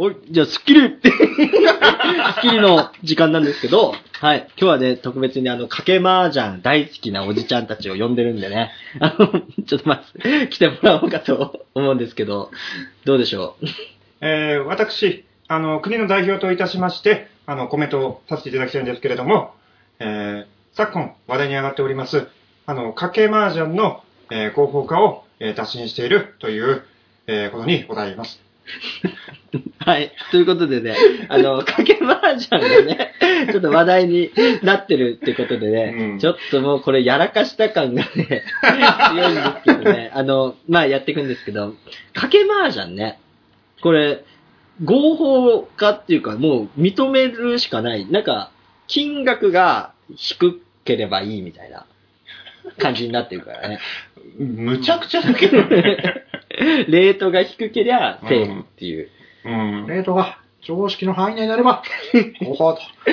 おい、じゃあ、スッキリスッキリの時間なんですけど、はい。今日はね、特別にあの、かけ麻雀大好きなおじちゃんたちを呼んでるんでね、あの、ちょっとまず、来てもらおうかと思うんですけど、どうでしょう？えー、私、あの、国の代表といたしまして、あの、コメントをさせていただきたいんですけれども、えー、昨今話題に上がっております、あの、賭け麻雀の、えー、合法化を、えー、打診しているという、えー、ことにございます。はい。ということでね、あの、かけ麻雀がね、ちょっと話題になってるってことでね、うんちょっともうこれやらかした感がね、強いんですけどね、あの、まあやっていくんですけど、かけ麻雀ね、これ、合法化っていうかもう認めるしかない。なんか、金額が低ければいいみたいな感じになってるからね。むちゃくちゃだけどね。レートが低けりゃセーフっていう。うん。レートが常識の範囲内になれば、合法と。そ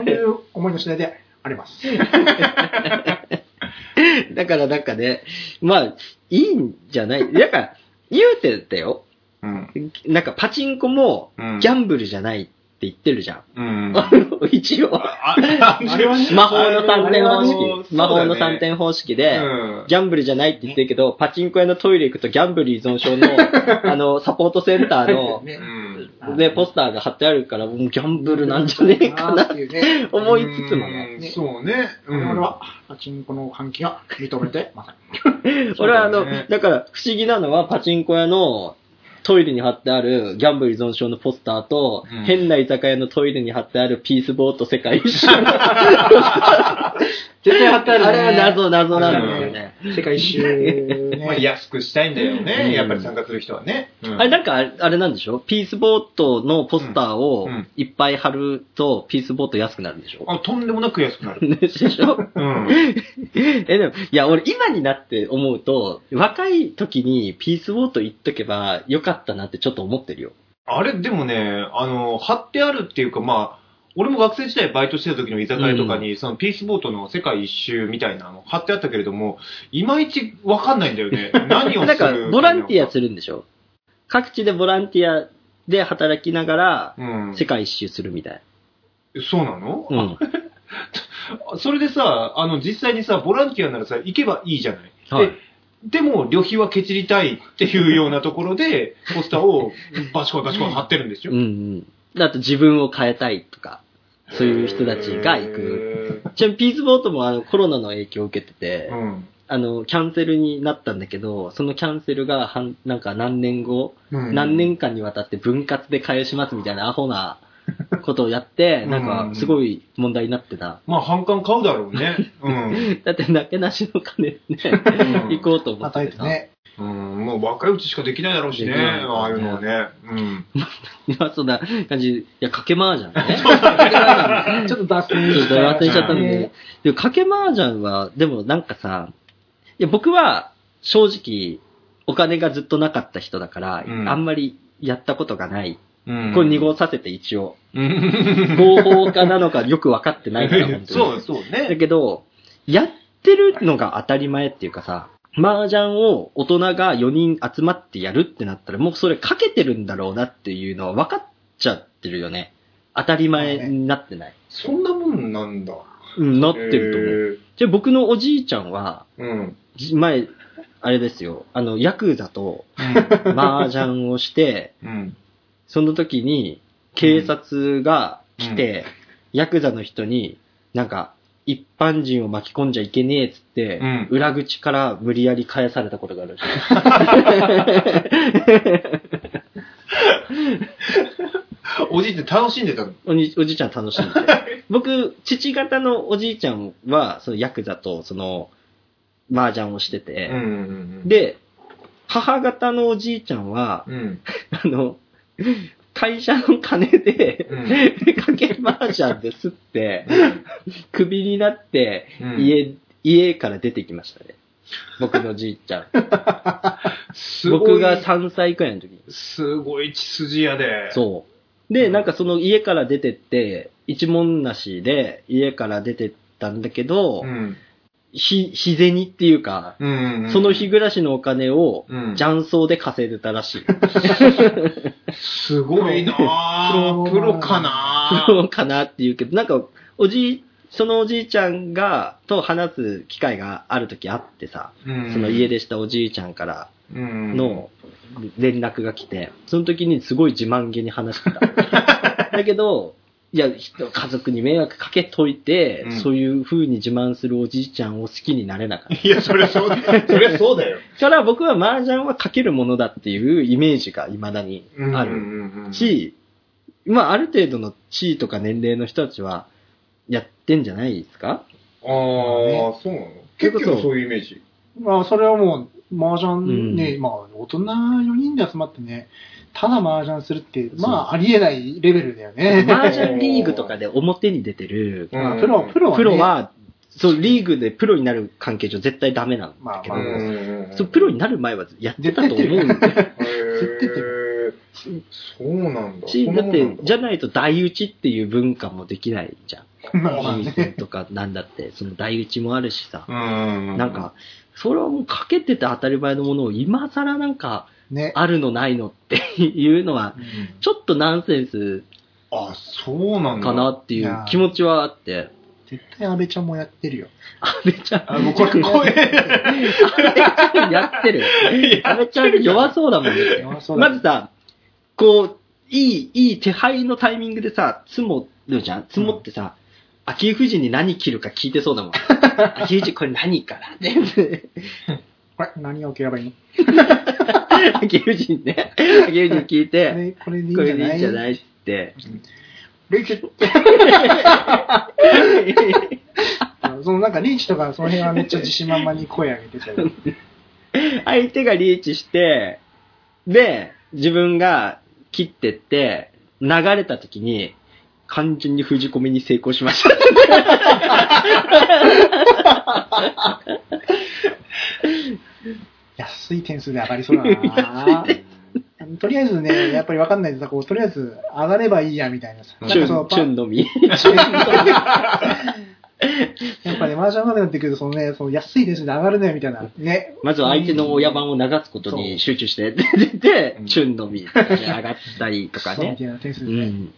ういう思いの次第であります。だからなんかね、まあ、いいんじゃない？だから、言うてたよ。うん。なんかパチンコもうんギャンブルじゃない言ってるじゃん。うん。一応。あ、あれはね 魔法の3点方式。魔法の3点方式で、うんギャンブルじゃないって言ってるけど、パチンコ屋のトイレ行くとギャンブル依存症の、あの、サポートセンターの。で、ポスターが貼ってあるから、もうギャンブルなんじゃねえかなっていうね。思いつつもね。うんそうね。うん我々は、パチンコの換気が認めてません。俺はあの、だから不思議なのはパチンコ屋のトイレに貼ってあるギャンブル依存症のポスターと、うん変な居酒屋のトイレに貼ってあるピースボート世界一周。絶対貼ってある、ね。あれは謎謎なんですよね。世界一周、ね。まあ、安くしたいんだようんね。やっぱり参加する人はね。うんあれなんかあれあれなんでしょ？ピースボートのポスターをいっぱい貼るとピースボート安くなるんでしょ？あ、とんでもなく安くなる。でしょ？うん。え、でも、いや、俺今になって思うと、若い時にピースボート行っとけばよかったなってちょっと思ってるよ。あれ、でもね、あの、貼ってあるっていうか、まあ、俺も学生時代バイトしてた時の居酒屋とかに、そのピースボートの世界一周みたいなの貼ってあったけれども、いまいちわかんないんだよね。何をするなんか、ボランティアするんでしょ？各地でボランティアで働きながら、うん。世界一周するみたい。そうなの、うん。それでさ、あの、実際にさ、ボランティアならさ、行けばいいじゃない。はいででも、旅費はケチりたいっていうようなところで、ポスターをバチコンバチコン貼ってるんですよ。うんうん。だと自分を変えたいとか、そういう人たちが行く。く。ちなみにピースボートもあのコロナの影響を受けてて、うん。あの、キャンセルになったんだけど、そのキャンセルが半、なんか何年後、うん何年間にわたって分割で返しますみたいなアホな ことをやって、なんかすごい問題になってた。まあ、反感買うだろうね。うん。だって、なけなしの金でね、うん行こうと思っててさ。うん、もう若いうちしかできないだろうしね、ああいうのはね。うん。今そんな感じ、いや、かけ麻雀ね。ちょっと脱線ちょっと忘れちゃったんでね。でも、かけ麻雀は、でもなんかさ、いや、僕は正直、お金がずっとなかった人だから、うんあんまりやったことがない。うんこれ濁させて一応。うん合法化なのかよく分かってないから、本当に。そう、そうだね。けど、やってるのが当たり前っていうかさ、麻雀を大人が4人集まってやるってなったら、もうそれかけてるんだろうなっていうのは分かっちゃってるよね。当たり前になってない。そんなもんなんだ。うん、なってると思う。じゃあ僕のおじいちゃんは、うん。じ前、あれですよ、あの、ヤクザと麻雀をして、うん。その時に警察が来て、ヤクザの人に、なんか、一般人を巻き込んじゃいけねえっつって、うん裏口から無理やり返されたことがある おじいちゃん楽しんでたの？おにおじいちゃん楽しんでて。僕、父方のおじいちゃんは、そのヤクザと、その、麻雀をしてて、んで、母方のおじいちゃんは、うん。あの、会社の金で、うんかけ麻雀ですって、クビになって、うん家、家から出てきましたね。僕のじいちゃん。すごい僕が3歳くらいの時に。すごい血筋屋で。そう。で、なんかその家から出てって、一文なしで家から出てったんだけど、うん。日、日銭っていうか、うんその日暮らしのお金をうん、雀荘で稼いでたらしい。すごいなぁ。プロプロかなぁ。そうかなっていうけど、なんか、おじい、そのおじいちゃんが、と話す機会がある時あってさ、うんその家出したおじいちゃんからうんの連絡が来て、その時にすごい自慢げに話してた。だけど、いや、人家族に迷惑かけといて、うんそういう風に自慢するおじいちゃんを好きになれなかった。いや、それそうだよ。それそうだよ。から僕は麻雀はかけるものだっていうイメージが未だにある。るし、まあ、ある程度の地位とか年齢の人たちは、やってんじゃないですか？ああ、そうなの？結構そういうイメージ。まあ、それはもう、麻雀ね、うんまあ、大人4人で集まってね、ただ麻雀するって、まあ、ありえないレベルだよね。麻雀リーグとかで表に出てる、うんまあ、プロ、プロは、ね、プロは、そう、リーグでプロになる関係上絶対ダメなんだけど、まあまあうんそうプロになる前はやってたと思うんだよ。そうなんだ。だって、じゃないと台打ちっていう文化もできないじゃん。まあね。とかなんだって、その台打ちもあるしさ。うん。なんか、それはもうかけてて当たり前のものを今更なんか、ね。あるのないのっていうのはう、んちょっとナンセンスあ、そうなんだ。かなっていう気持ちはあって、絶対安倍ちゃんもやってるよ。安倍ちゃん、あ、もうこれ声。やってる。安倍ちゃん弱そうだもんね。弱そうだまずさ、こう、いい、いい手配のタイミングでさ、積もるじゃん積もってさ、秋富士に何着るか聞いてそうだもん。秋富士これ何かなって。これ、何を受ければいいの？秋富士にね、秋富士に聞いて、ねこれでいいんこれじゃない？でいいんじゃない？って。リーチそのなんかリーチとかその辺はめっちゃ自信満々に声上げてたよ。相手がリーチして、で、自分が切ってって、流れた時に、完全に封じ込めに成功しました。安い点数で上がりそうだなとりあえずね、やっぱりわかんないでさ、こう、とりあえず上がればいいや、みたいなさ。チュン、チュンのみ。やっぱね、マージャンまでなってくると、そのね、その安い点数で上がるね、みたいな。ね。まずは相手の親番を流すことに集中して、で、チュンのみ、上がったりとかねそうみた。いな点数うでね。ん。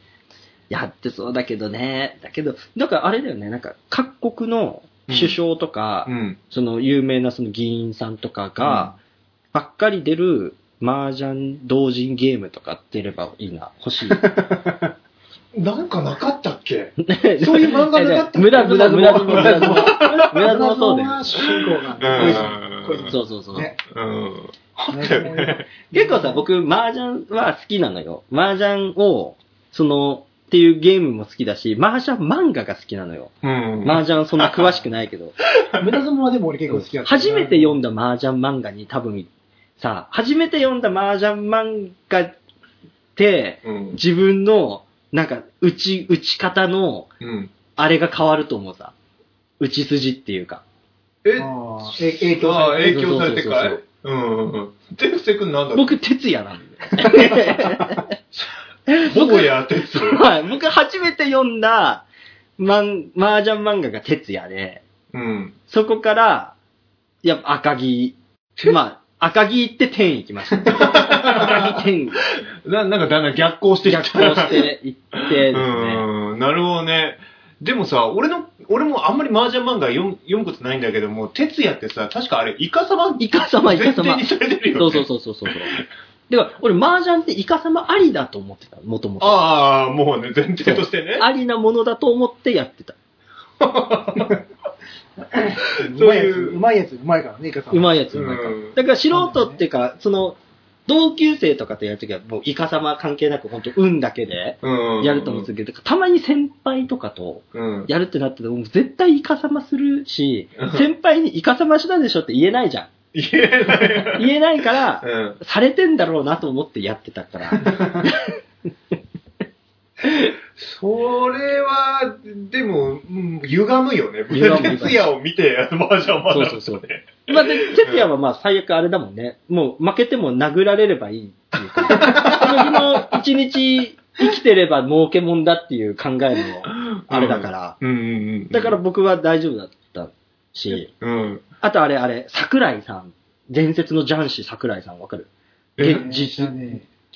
やってそうだけどね。だけど、だからあれだよね、なんか各国の首相とか、うん。その有名なその議員さんとかが、ばっかり出る麻雀同人ゲームとか出ればいいな、欲しい。なんかなかったっけ？そういう漫画なかったっけ？無駄、無駄、無駄、無駄、無駄、無駄もそうだよ。そうそうそう。ね。うん。ね結構さ、僕、麻雀は好きなのよ。麻雀を、その、っていうゲームも好きだし、麻雀漫画が好きなのよ。うん。麻雀そんな詳しくないけど。無駄相撲はでも俺結構好きだった。初めて読んだ麻雀漫画に多分、さ、初めて読んだ麻雀漫画って、うん。自分の、なんか、打ち、打ち方の、うん。あれが変わると思うさ。打ち筋っていうか。え、あーえ影響あされて影響されてかいそううんうん。てふせくんなんだ僕、哲也なんで。僕や哲也。はい。僕、初めて読んだ、マン、麻雀漫画が哲也で、うん。そこから、やっぱ赤木、まあ、赤木行って天行きました。赤木天、な、なんかだんだん逆行してきた。逆行して行ってですね。うん、なるほどね。でもさ、俺の、俺もあんまり麻雀漫画読む読むことないんだけども、哲也ってさ、確かあれ、イカ様イカ様、イカ様。前提にされてるよ、ね。そうそうそうそうそう。では、俺、麻雀ってイカ様ありだと思ってた、もともと。ああ、もうね、前提としてね。ありなものだと思ってやってた。うまいやつ、うまいやつ、うまいからね、イカさん。うまいやつ、うまいからうん。だから素人っていうか、その、同級生とかとやるときは、もうイカ様関係なく、本当運だけでうん。やると思うんですけど、たまに先輩とかとうん。やるってなっても、絶対イカ様するしうん、先輩にイカ様したでしょって言えないじゃん。言えない。言えないから、うん。されてんだろうなと思ってやってたから。それは、でも、うん歪むよね。哲也を見て、麻雀漫画そうそうそうまあ、で、哲也はまあ最悪あれだもんね。もう負けても殴られればいいっていうか、その日の一日生きてれば儲けもんだっていう考えのあれだから。だから僕は大丈夫だったし、うん。あとあれあれ、桜井さん。伝説の雀士桜井さんわかる？え？現実。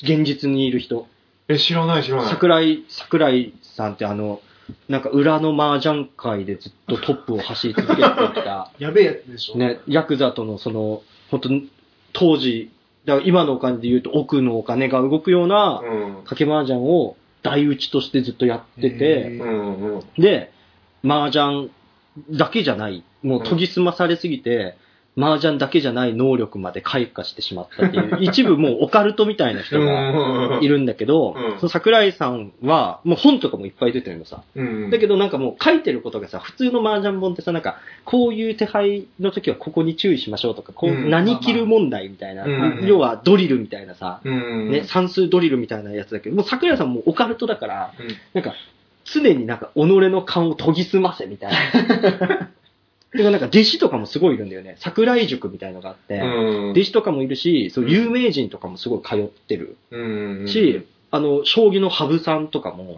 現実にいる人。え、知らない知らない。桜井、桜井さんってあの、なんか裏の麻雀界でずっとトップを走り続けてきた、やべえやつでしょ。ね、ヤクザとのその、本当当時、だから今のお金で言うと奥のお金が動くようなうん。賭け麻雀を台打ちとしてずっとやってへて。で、麻雀だけじゃない、もう研ぎ澄まされすぎて、麻雀だけじゃない能力まで開花してしまったっていう、一部もうオカルトみたいな人がいるんだけど、うんその桜井さんは、もう本とかもいっぱい出てるのさ。うん。だけどなんかもう書いてることがさ、普通の麻雀本ってさ、なんか、こういう手配の時はここに注意しましょうとか、こう、うん何切る問題みたいな、うん要はドリルみたいなさ、うん。ね、算数ドリルみたいなやつだけど、もう桜井さんもオカルトだから、うんなんか、常になんか、己の勘を研ぎ澄ませみたいな。でもなんか、弟子とかもすごいいるんだよね。桜井塾みたいのがあって、うん。弟子とかもいるし、そう有名人とかもすごい通ってるうん。し、あの、将棋の羽生さんとかも、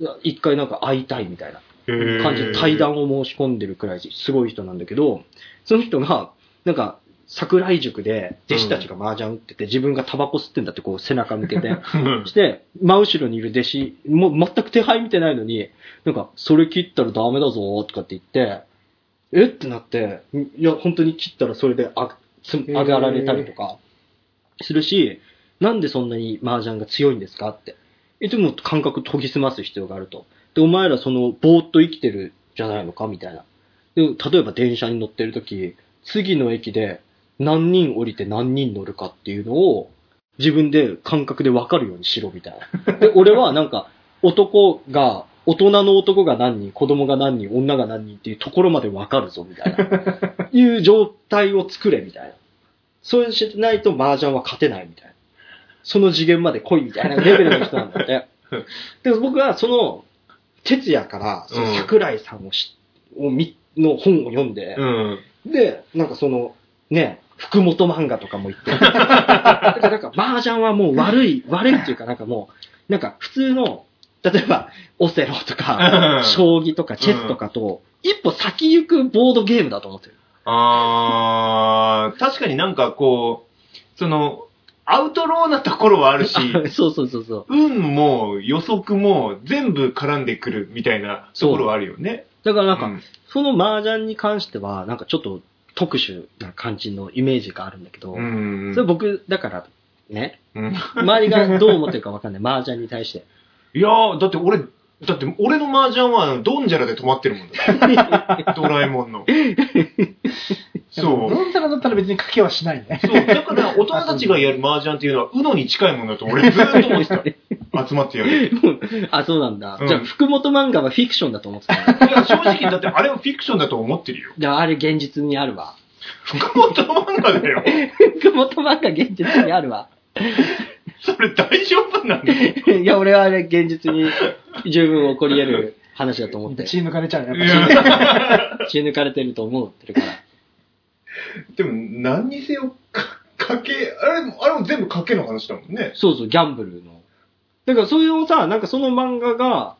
うん。一回なんか会いたいみたいなうん。感じで対談を申し込んでるくらいすごい人なんだけど、その人が、なんか、桜井塾で弟子たちが麻雀打ってて、自分がタバコ吸ってんだってこう背中向けて、うん。して、真後ろにいる弟子、もう全く手配見てないのに、なんか、それ切ったらダメだぞとかって言って、えっ？てなって、いや、本当に切ったらそれであつ上がられたりとかするし、なんでそんなに麻雀が強いんですか？って。え、でも感覚研ぎ澄ます必要があると。で、お前らその、ぼーっと生きてるじゃないのか？みたいな。で、例えば電車に乗ってるとき、次の駅で何人降りて何人乗るかっていうのを、自分で感覚で分かるようにしろみたいな。で、俺はなんか、男が、大人の男が何人、子供が何人、女が何人っていうところまで分かるぞみたいな。いう状態を作れみたいな。そうしないと麻雀は勝てないみたいな。その次元まで来いみたいなレベルの人なんだって。で僕はその、哲也から、その桜井さんをし、をみの本を読んで、うん。で、なんかその、ね、福本漫画とかも言って。だからなんか、麻雀はもう悪い、悪いっていうかなんかもう、なんか普通の、例えば、オセロとか、うん将棋とかチェスとかと、一歩先行くボードゲームだと思ってる。あー、確かになんかこう、その、アウトローなところはあるし、そうそうそうそう。運も予測も全部絡んでくるみたいなところはあるよね。だからなんか、うんその麻雀に関しては、なんかちょっと特殊な感じのイメージがあるんだけど、うん。それ僕、だから、ね、うん周りがどう思ってるかわかんない。麻雀に対して。いやー、だって俺、だって俺の麻雀はドンジャラで止まってるもんだ。ドラえもんの。そう。ドンジャラだったら別に賭けはしないね。そう。だから、大人たちがやる麻雀っていうのは、うのに近いものだと俺ずっと思ってた。集まってやる。あ、そうなんだ。うんじゃあ、福本漫画はフィクションだと思ってた。いや、正直、だってあれはフィクションだと思ってるよ。じゃあ、あれ現実にあるわ。福本漫画だよ。福本漫画現実にあるわ。それ大丈夫なの？いや、俺はあれ現実に十分起こり得る話だと思って。血抜かれちゃうよ。いやっぱや血抜かれてると思ってるから。でも、何にせよ、か、賭け、あれも、あれも全部賭けの話だもんね。そうそう、ギャンブルの。だから、そういうのさ、なんかその漫画が、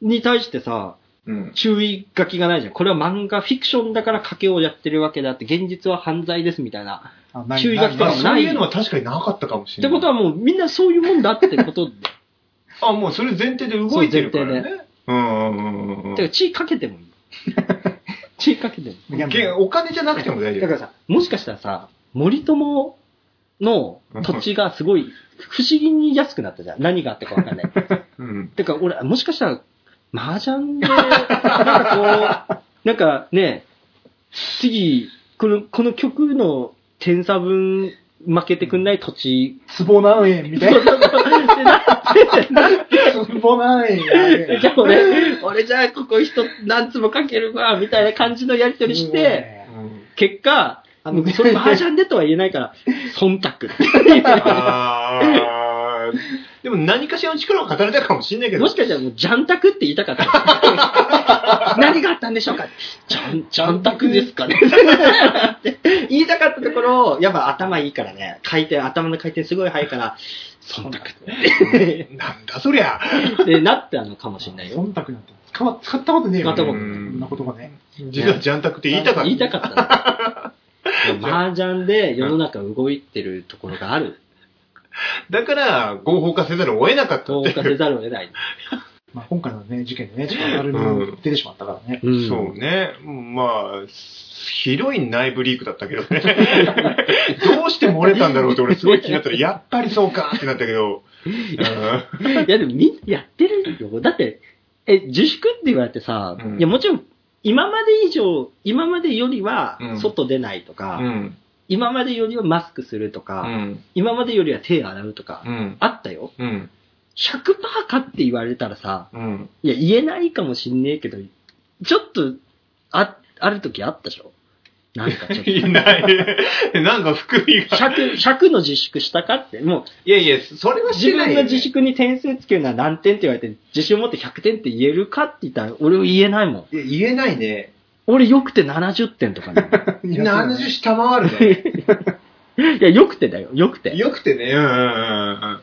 に対してさ、うん。注意書きがないじゃん。これは漫画、フィクションだから賭けをやってるわけであって、現実は犯罪ですみたいな。あない注意書きとあ、かもそういうのは確かになかったかもしれない。ってことはもうみんなそういうもんだってことで。あ、もうそれ前提で動いてるからそう前ね。うんうんうんうんだから血かけてもいい。血かけてもいい。お金じゃなくても大丈夫。だからさ、もしかしたらさ、森友の土地がすごい不思議に安くなったじゃん。何があったかわかんない。うん。てか俺、もしかしたら、麻雀で、なんかこう、なんかね、次、この、この曲の点差分負けてくんない土地、壺何円みたいな。でな 壺何円やべ じゃあ俺、俺じゃあここ人何つもかけるわ、みたいな感じのやりとりして、結果、あの、それ麻雀でとは言えないから、忖度。あーでも何かしらの力を語りたいかもしれないけど。もしかしたらもう、ジャンタクって言いたかった。何があったんでしょうかジャン、ジャンタクですかねって 言いたかったところを、やっぱ頭いいからね、回転、頭の回転すごい速いから、忖度。なんだそりゃ。で、なったのかもしれないよ。忖度なんて使わ使ったことねえよ。使ったことないそんな言葉ね。実はジャンタクって言いたかった。言いたかったの。麻雀で世の中動いてるところがある。だから、合法化せざるを得なかったって投下せざるを得ない。まあ、今回のね、事件でね、ちょっと明るみに出てしまったからね。うんそうね。まあ、ひどい内部リークだったけどね。どうして漏れたんだろうって俺すごい気になったら、やっぱりそうかってなったけど。うんいや、でもみんなやってるよ。だって、え、自粛って言われてさ、うんいや、もちろん、今まで以上、今までよりはうん、外出ないとか、うん。今までよりはマスクするとうか、ん。今までよりは手洗うとか、うん。あったよ。うん。100%かって言われたらさ、うん。いや、言えないかもしんねえけど、ちょっと、あ、ある時あったでしょ？なんかちょっと。いない。なんか含みが。100、100の自粛したかって、もう、いやいや、それはし自。分が自粛に点数つけるのは何点って言われて、自信を持って100点って言えるかって言ったら、俺は言えないもん。いや、言えないね。俺よくて70点とかね。いやそう70下回るね。いや、よくてだよ、よくて。よくてね。うんうんうんうん。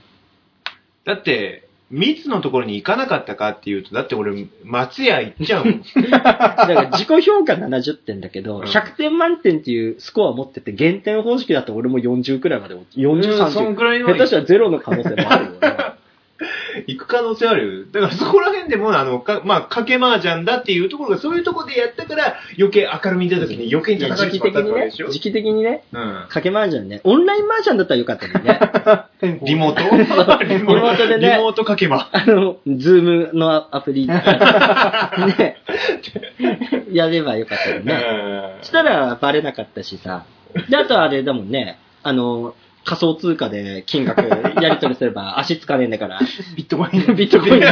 だって、密のところに行かなかったかっていうと、だって俺、松屋行っちゃうもん。だから自己評価70点だけど、うん100点満点っていうスコアを持ってて、減点方式だと俺も40くらいまで落ち、40、うんそん30。くらいの下手したらゼロの可能性もあるよね。行く可能性あるよ。だからそこら辺でも、あの、かまあ、かけ麻雀だっていうところが、そういうところでやったから、余計明るみに出た時に余計に叩かれてしまった時期的にねわけでしょ、時期的にね、うん。かけ麻雀ね、オンライン麻雀だったらよかったね。リモート？リモートでねリモートかけま。あの、ズームのアプリ、ね、やればよかったよね。したらバレなかったしさ。で、あとあれだもんね、あの、仮想通貨で金額やり取りすれば 足つかねえんだから、ビットコイン。ビットコインで、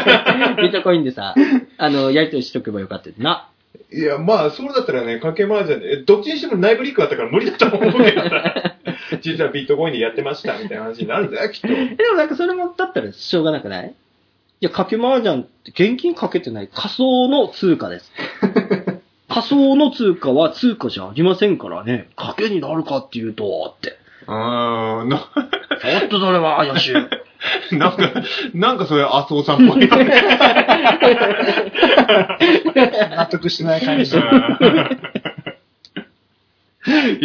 ビットコインでさ、あの、やり取りしとけばよかったよな。いや、まあ、そうだったらね、かけ麻雀で、えどっちにしても内部リークあったから無理だと思うけどさ 実はビットコインでやってましたみたいな話になるんだよ、きっと。えでもなんかそれもだったらしょうがなくない？いや、かけ麻雀って現金かけてない仮想の通貨です。仮想の通貨は通貨じゃありませんからね。賭けになるかっていうと、って。あー、な、ちょっとそれは怪しい。なんか、なんかそれ麻生さんっぽいよね。納得してない感じ。い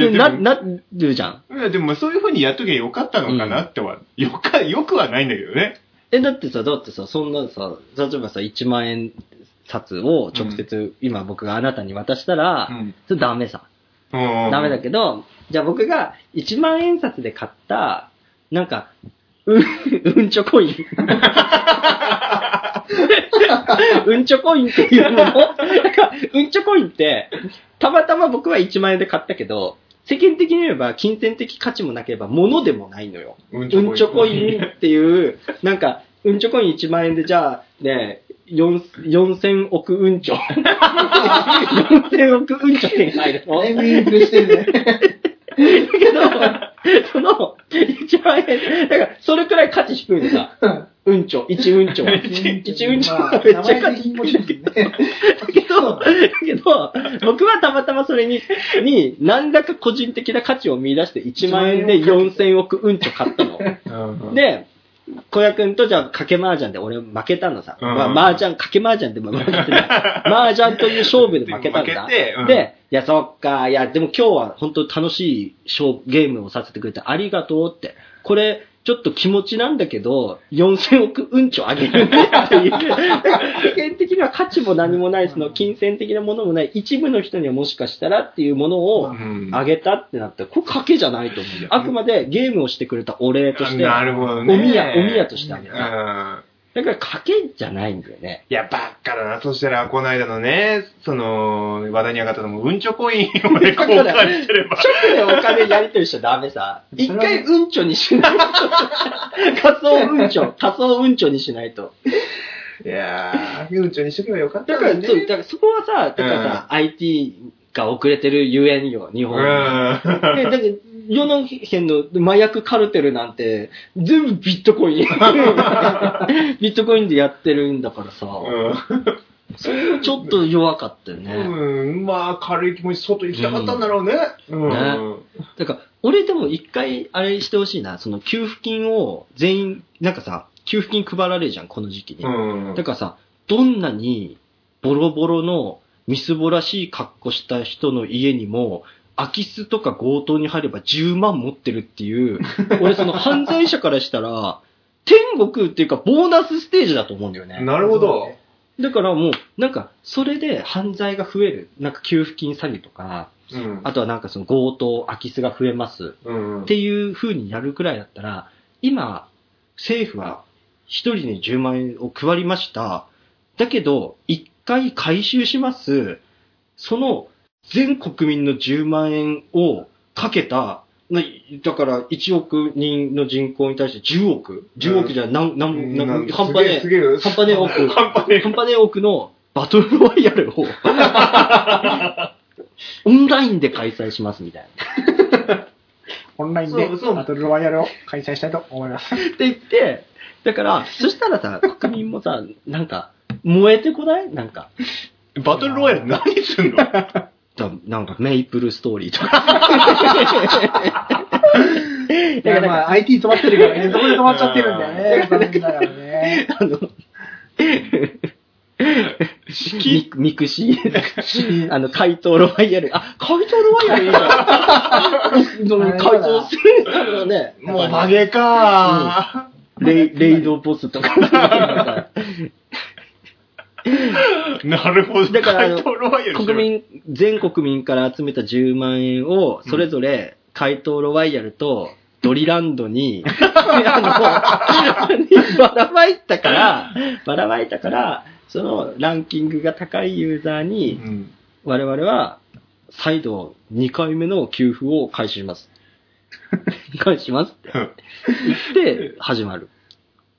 や、でな、も、なるじゃん。いやでもそういう風にやっときゃよかったのかなっては、よか、よくはないんだけどね。え、だってさ、だってさ、そんなさ、例えばさ、1万円札を直接、今僕があなたに渡したら、うんそれダメさ。うんダメだけど、じゃあ僕が1万円札で買った、なんか、うん、うんちょコイン。うんちょコインっていうものなんかうんちょコインって、たまたま僕は1万円で買ったけど、世間的に言えば金銭的価値もなければ物でもないのよ。ううんちょコインっていう、なんか、うんちょコイン1万円でじゃあね、4 4000億うんちょ。4000億うんちょ手に入るの。だいぶインフレしてるね。だけど、その、1万円、だから、それくらい価値低いのさ。うんちょ、1うんちょは。1うんちょめっちゃ価値低い。んね。だけど、だけど、僕はたまたまそれに、に、何らか個人的な価値を見出して1万円で4000億うんちょ買ったの。うんで、小屋くんとじゃあ、賭け麻雀で俺負けたのさ。うんまあ、麻雀、賭け麻雀でも負けてない。麻雀という勝負で負けたんだ。負けてうんで、いや、そっか、いや、でも今日は本当楽しい勝ゲームをさせてくれてありがとうって。これ、ちょっと気持ちなんだけど、4000億うんちょあげるねっていう。世間的には価値も何もない、その金銭的なものもない、一部の人にはもしかしたらっていうものをうんあげたってなったら、これ賭けじゃないと思うよ。あくまでゲームをしてくれたお礼として、なるほどね。お宮お宮としてあげたうんだから賭けじゃないんだよね。いや、ばっかだな。そしたら、この間のね、その、話題に上がったのも、うんちょコインをね、交換してれば。直でお金やり取りしちゃダメさ。一回うんちょにしないと。仮想うんちょ、仮想うんちょにしないと。いやー、うんちょにしとけばよかっただから、そう、だからそこはさ、だからさ、IT が遅れてるゆえんよ、日う本は。だ世の辺の麻薬カルテルなんて、全部ビットコイン。ビットコインでやってるんだからさ、それもちょっと弱かったよね。うん、まあ、軽い気持ち、外行きたかったんだろうね。うん。ねだから、俺でも一回あれしてほしいな、その給付金を全員、なんかさ、給付金配られるじゃん、この時期に。うん。だからさ、どんなにボロボロのみすぼらしい格好した人の家にも、空き巣とか強盗に入れば10万持ってるっていう、俺その犯罪者からしたら、天国っていうかボーナスステージだと思うんだよね。なるほど。だからもう、なんか、それで犯罪が増える。なんか給付金詐欺とか、うん。あとはなんかその強盗、空き巣が増えます。うん。っていう風にやるくらいだったら、今、政府は一人に10万円を配りました。だけど、一回回収します。その全国民の10万円をかけた、なだから1億人の人口に対して10億 ?10 億じゃなん、なん、なん、半端ねえ、半端ねえ 億。半端ねえ半端ねえ億のバトルロワイヤルを オンラインで開催しますみたいな。オンラインでバトルロワイヤルを開催したいと思います。って言って、だから、そしたらさ、国民もさ、なんか、燃えてこない？なんか、バトルロワイヤル何すんの？だなんかメイプルストーリーとか。いや、まあ、IT 止まってるからね、そこで止まっちゃってるんだよね。残念ながらね。あの、ミミクシー、あの、怪盗ロワイヤル。あ、怪盗ロワイヤルいいじゃん。改造するのね。もう曲げかレイレイドボスとか。なるほど。だからあの国民、全国民から集めた10万円を、それぞれ、怪盗ロワイヤルと、ドリランドに、あの、ばらまいたから、ばらまいたから、そのランキングが高いユーザーうに、ん。我々は、再度2回目の給付を開始します。開始しますって言って、始まる。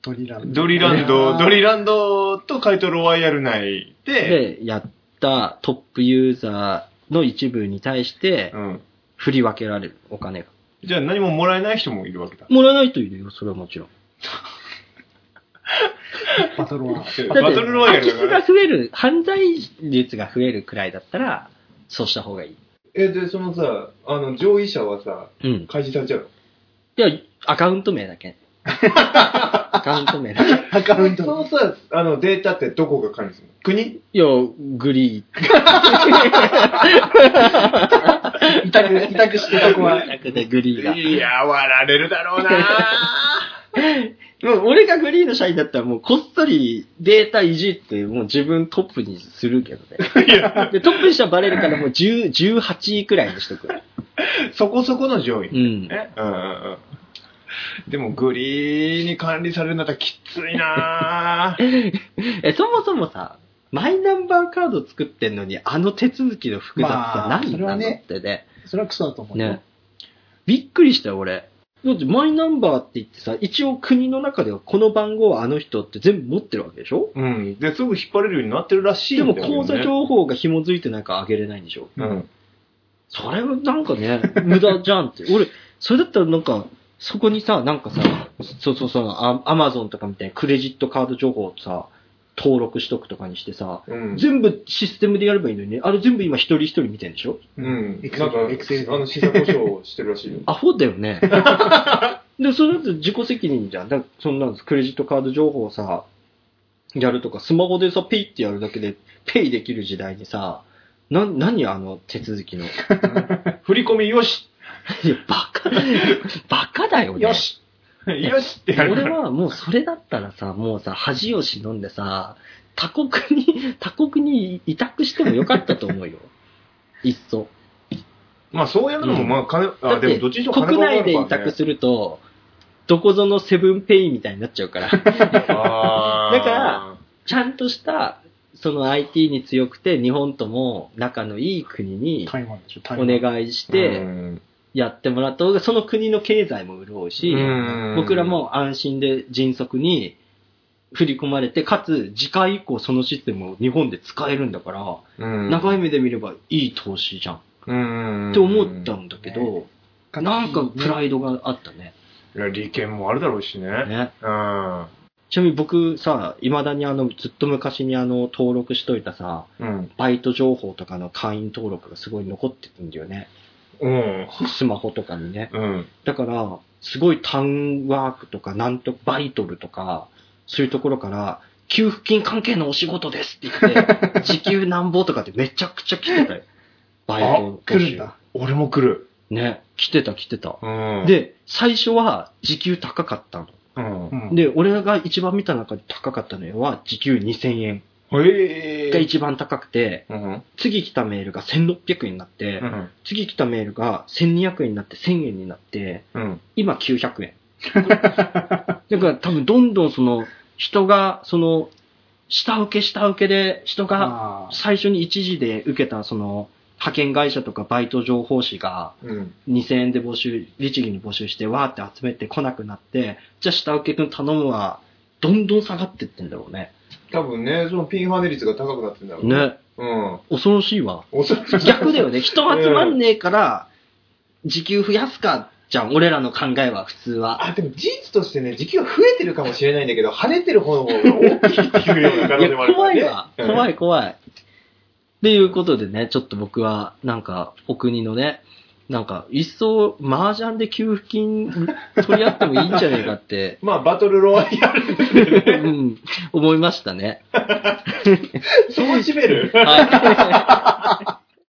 ドリランドリランド、ドリランドと怪盗ロワイヤル内で、で、やったトップユーザーの一部に対してう、ん。振り分けられるお金が。じゃあ何ももらえない人もいるわけだ。もらえないといるよ、それはもちろん。バトルは。バトルロワイヤルだ空き巣。が増える、犯罪率が増えるくらいだったら、そうした方がいい。え、で、そのさ、あの、上位者はさ、うん。開示されちゃういや、アカウント名だけ。アカウント名だけ。アカウンそト。のさ、あの、データってどこが管理するの？国？いや、グリ委託、委託してそこは。ー。だけでグリーが。いや、割られるだろうなもう俺がグリーの社員だったらもうこっそりデータいじってもう自分トップにするけどね。いや、で、トップにしたらバレるからもう10 18位くらいにしとく。そこそこの上位。うん。ね。うんうんうん。でも、グリーに管理されるんだったらきついな え、そもそもさ、マイナンバーカード作ってんのに、あの手続きの複雑さまあ何なのねってね。それはクソだと思うよ。ね。びっくりしたよ、俺。だってマイナンバーって言ってさ、一応国の中ではこの番号はあの人って全部持ってるわけでしょ？うん。で、すぐ引っ張れるようになってるらしいでも。口座情報が紐づいてないからあげれないんでしょ？うん。それはなんかね、無駄じゃんって。俺、それだったらなんか、そこにさ、なんかさ、そうそうそう、アアマゾンとかみたいにクレジットカード情報をさ、登録しとくとかにしてさ、うん。全部システムでやればいいのにね。あれ全部今一人一人見てんでしょ？うん。なんか、エクセルあの、審査故障してるらしいよ。アホだよね。で、それだと自己責任じゃん。そんなクレジットカード情報をさ、やるとか、スマホでさ、ペイってやるだけで、ペイできる時代にさ、な、何あの手続きの。い 振り込みよしや、バカ、バカだよね。よしよしってやる。俺はもうそれだったらさ、もうさ、恥を忍んでさ、他国に、他国に委託してもよかったと思うよ。いっそ。まあ、そうやるのも、まあ、金、だあ、でも、どっちにしろ金国。内で委託すると、どこぞのセブンペイみたいになっちゃうから。だから、ちゃんとした、その IT に強くて、日本とも仲のいい国にお湾。願いして、うんやってもらった方が、その国の経済も潤うし、うん僕らも安心で迅速に振り込まれて、かつ次回以降そのシステムを日本で使えるんだから、うん。長い目で見ればいい投資じゃん。うん。って思ったんだけど、ねなんかプライドがあったね。いや、利権もあるだろうしね。ね。うん。ちなみに僕さ、未だにあの、ずっと昔にあの、登録しといたさ、うん。バイト情報とかの会員登録がすごい残ってるんだよね。うん。スマホとかにね。うん。だから、すごいタウンワークとか、なんと、バイトルとか、そういうところから、給付金関係のお仕事ですって言って、時給なんぼとかってめちゃくちゃ来てたよ。バイト来るんだ。俺も来る。ね、来てた来てた。うん。、で、最初は時給高かったの。うん。うんで、俺が一番見た中で高かったのは、時給2000円へが一番高くて、うん。次来たメールが1600円になって、うん。次来たメールが1200円になって1000円になって、うん。今900円。だから多分どんどんその人が、その、下請け下請けで人が最初に一時で受けたその派遣会社とかバイト情報誌がうん。2000円で募集、律儀に募集してわーって集めてこなくなって、じゃあ下請け君頼むわ、どんどん下がってってんだろうね。多分ね、そのピンハネ率が高くなってんだろう。。ね。うん。恐ろしいわ。おそらく逆だよね。人集まんねえから、時給増やすか、じゃん。俺らの考えは普通は。あ、でも事実としてね、時給は増えてるかもしれないんだけど、跳ねてる方の方が大きいっていうような可能いや、性もあるからね。怖いわ。怖い怖い。っていうことでね、ちょっと僕は、なんか、お国のね、なんか、一層、麻雀で給付金取り合ってもいいんじゃねえかって、まあ、バトルロワイヤルうん、思いましたね。そう締める？はい。